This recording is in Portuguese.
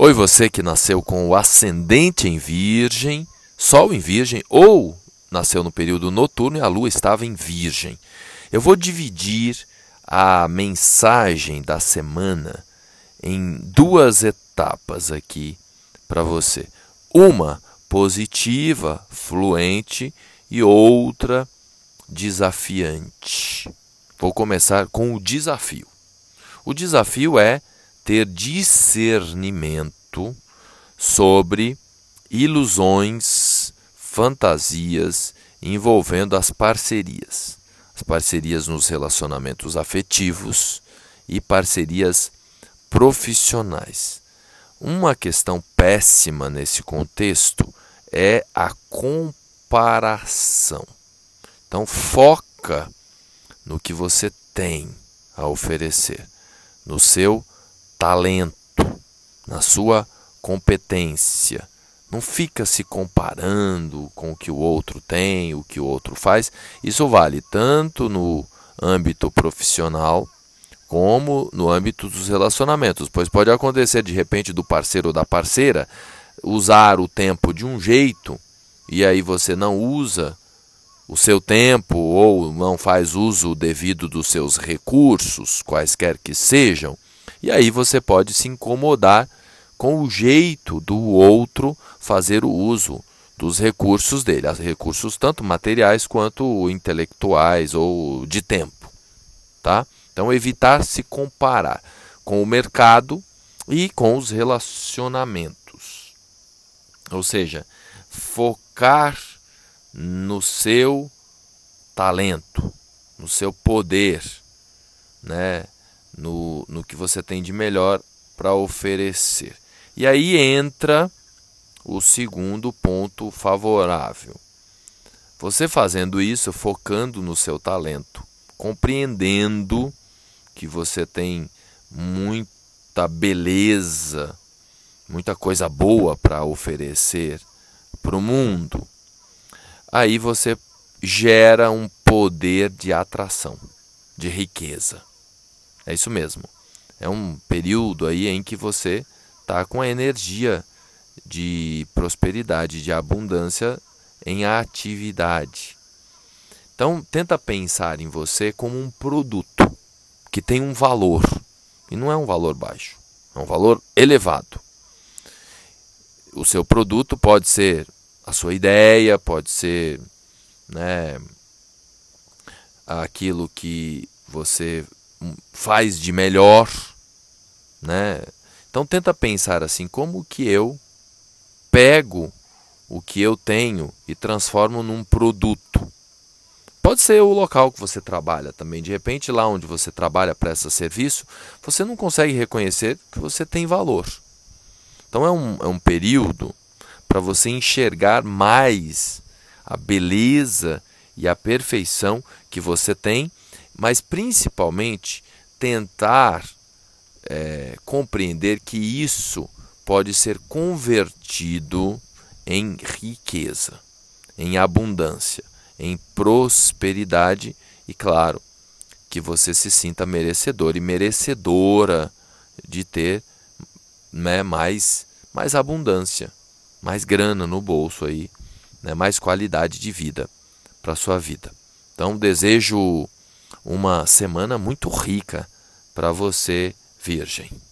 Oi, você que nasceu com o ascendente em Virgem, Sol em Virgem ou nasceu no período noturno e a Lua estava em Virgem. Eu vou dividir a mensagem da semana em duas etapas aqui para você. Uma positiva, fluente e outra desafiante. Vou começar com o desafio. O desafio é ter discernimento sobre ilusões, fantasias envolvendo as parcerias. As parcerias nos relacionamentos afetivos e parcerias profissionais. Uma questão péssima nesse contexto é a comparação. Então, foca no que você tem a oferecer, no seu talento, na sua competência. Não fica se comparando com o que o outro tem, o que o outro faz. Isso vale tanto no âmbito profissional como no âmbito dos relacionamentos, pois pode acontecer de repente do parceiro ou da parceira usar o tempo de um jeito e aí você não usa o seu tempo ou não faz uso devido dos seus recursos, quaisquer que sejam, e aí você pode se incomodar com o jeito do outro fazer o uso dos recursos dele, recursos tanto materiais quanto intelectuais ou de tempo, tá? Então evitar se comparar com o mercado e com os relacionamentos. Ou seja, focar no seu talento, no seu poder, né? No, no que você tem de melhor para oferecer. E aí entra o segundo ponto favorável. Você fazendo isso, focando no seu talento, compreendendo que você tem muita beleza, muita coisa boa para oferecer para o mundo, aí você gera um poder de atração, de riqueza. É isso mesmo. É um período aí em que você está com a energia de prosperidade, de abundância em atividade. Então, tenta pensar em você como um produto que tem um valor. E não é um valor baixo, é um valor elevado. O seu produto pode ser a sua ideia, pode ser né, aquilo que você faz de melhor, né? Então tenta pensar assim, como que eu pego o que eu tenho e transformo num produto. Pode ser o local que você trabalha também. De repente, lá onde você trabalha, presta serviço, você não consegue reconhecer que você tem valor. Então é um, é um período para você enxergar mais a beleza e a perfeição que você tem mas principalmente tentar é, compreender que isso pode ser convertido em riqueza, em abundância, em prosperidade e, claro, que você se sinta merecedor e merecedora de ter né, mais, mais abundância, mais grana no bolso aí, né, mais qualidade de vida para sua vida. Então desejo uma semana muito rica para você, Virgem.